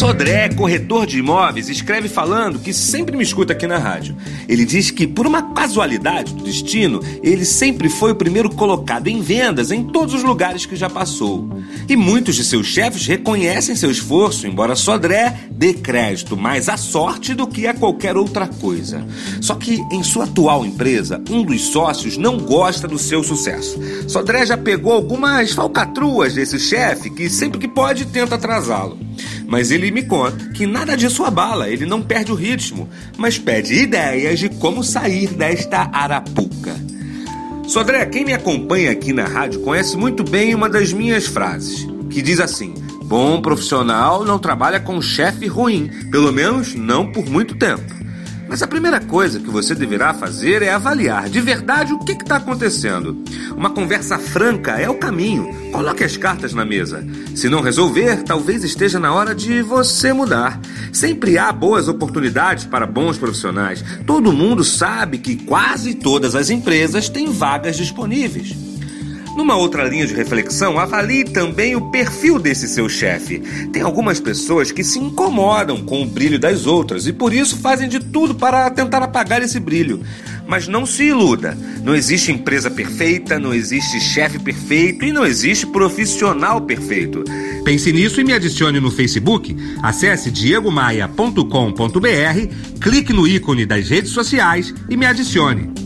Sodré, corretor de imóveis, escreve falando que sempre me escuta aqui na rádio. Ele diz que, por uma casualidade do destino, ele sempre foi o primeiro colocado em vendas em todos os lugares que já passou. E muitos de seus chefes reconhecem seu esforço, embora Sodré dê crédito mais à sorte do que a qualquer outra coisa. Só que, em sua atual empresa, um dos sócios não gosta do seu sucesso. Sodré já pegou algumas falcatruas desse chefe que, sempre que pode, tenta atrasá-lo. Mas ele me conta que nada disso abala, ele não perde o ritmo, mas pede ideias de como sair desta arapuca. Sodré, quem me acompanha aqui na rádio conhece muito bem uma das minhas frases, que diz assim: Bom profissional não trabalha com chefe ruim, pelo menos não por muito tempo. Mas a primeira coisa que você deverá fazer é avaliar de verdade o que está acontecendo. Uma conversa franca é o caminho. Coloque as cartas na mesa. Se não resolver, talvez esteja na hora de você mudar. Sempre há boas oportunidades para bons profissionais. Todo mundo sabe que quase todas as empresas têm vagas disponíveis. Numa outra linha de reflexão, avalie também o perfil desse seu chefe. Tem algumas pessoas que se incomodam com o brilho das outras e por isso fazem de tudo para tentar apagar esse brilho. Mas não se iluda. Não existe empresa perfeita, não existe chefe perfeito e não existe profissional perfeito. Pense nisso e me adicione no Facebook. Acesse diegomaia.com.br, clique no ícone das redes sociais e me adicione.